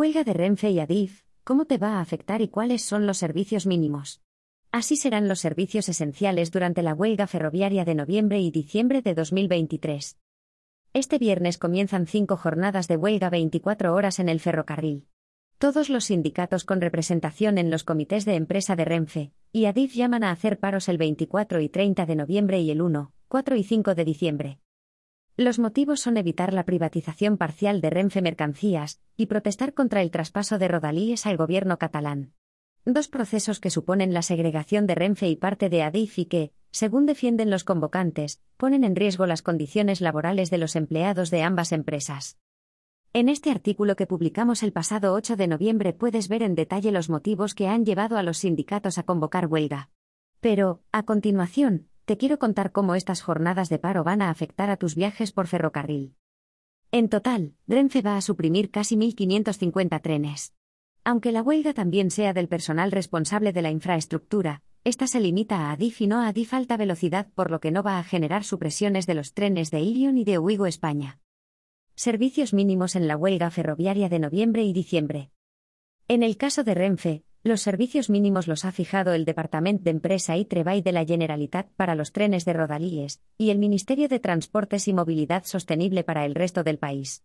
Huelga de Renfe y Adif, ¿cómo te va a afectar y cuáles son los servicios mínimos? Así serán los servicios esenciales durante la huelga ferroviaria de noviembre y diciembre de 2023. Este viernes comienzan cinco jornadas de huelga 24 horas en el ferrocarril. Todos los sindicatos con representación en los comités de empresa de Renfe y Adif llaman a hacer paros el 24 y 30 de noviembre y el 1, 4 y 5 de diciembre. Los motivos son evitar la privatización parcial de Renfe Mercancías y protestar contra el traspaso de Rodalíes al gobierno catalán. Dos procesos que suponen la segregación de Renfe y parte de Adif y que, según defienden los convocantes, ponen en riesgo las condiciones laborales de los empleados de ambas empresas. En este artículo que publicamos el pasado 8 de noviembre puedes ver en detalle los motivos que han llevado a los sindicatos a convocar huelga. Pero, a continuación, te quiero contar cómo estas jornadas de paro van a afectar a tus viajes por ferrocarril. En total, Renfe va a suprimir casi 1.550 trenes. Aunque la huelga también sea del personal responsable de la infraestructura, esta se limita a Adif y no a Adif alta velocidad, por lo que no va a generar supresiones de los trenes de Irion y de Uigo España. Servicios mínimos en la huelga ferroviaria de noviembre y diciembre. En el caso de Renfe, los servicios mínimos los ha fijado el Departamento de Empresa y Treball de la Generalitat para los trenes de Rodalíes y el Ministerio de Transportes y Movilidad Sostenible para el resto del país.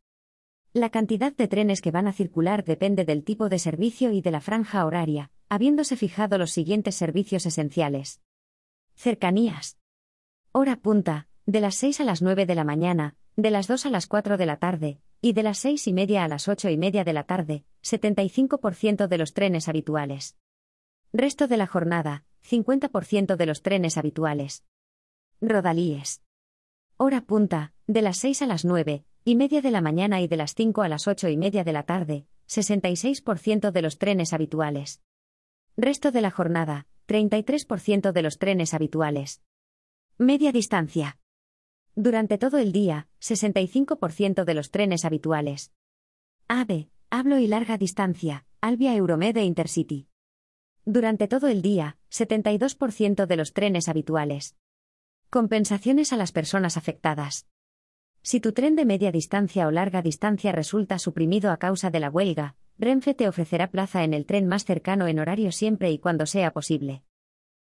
La cantidad de trenes que van a circular depende del tipo de servicio y de la franja horaria, habiéndose fijado los siguientes servicios esenciales. Cercanías. Hora punta, de las 6 a las 9 de la mañana, de las 2 a las 4 de la tarde, y de las seis y media a las ocho y media de la tarde, 75% de los trenes habituales. Resto de la jornada, 50% de los trenes habituales. Rodalíes. Hora punta, de las 6 a las 9 y media de la mañana y de las 5 a las ocho y media de la tarde, 66% de los trenes habituales. Resto de la jornada, 33% de los trenes habituales. Media distancia. Durante todo el día, 65% de los trenes habituales. AVE, hablo y larga distancia, Albia Euromed e Intercity. Durante todo el día, 72% de los trenes habituales. Compensaciones a las personas afectadas. Si tu tren de media distancia o larga distancia resulta suprimido a causa de la huelga, Renfe te ofrecerá plaza en el tren más cercano en horario siempre y cuando sea posible.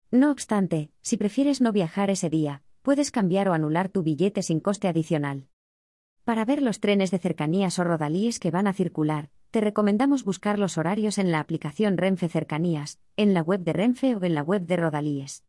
No obstante, si prefieres no viajar ese día, puedes cambiar o anular tu billete sin coste adicional. Para ver los trenes de cercanías o rodalíes que van a circular, te recomendamos buscar los horarios en la aplicación Renfe Cercanías, en la web de Renfe o en la web de Rodalíes.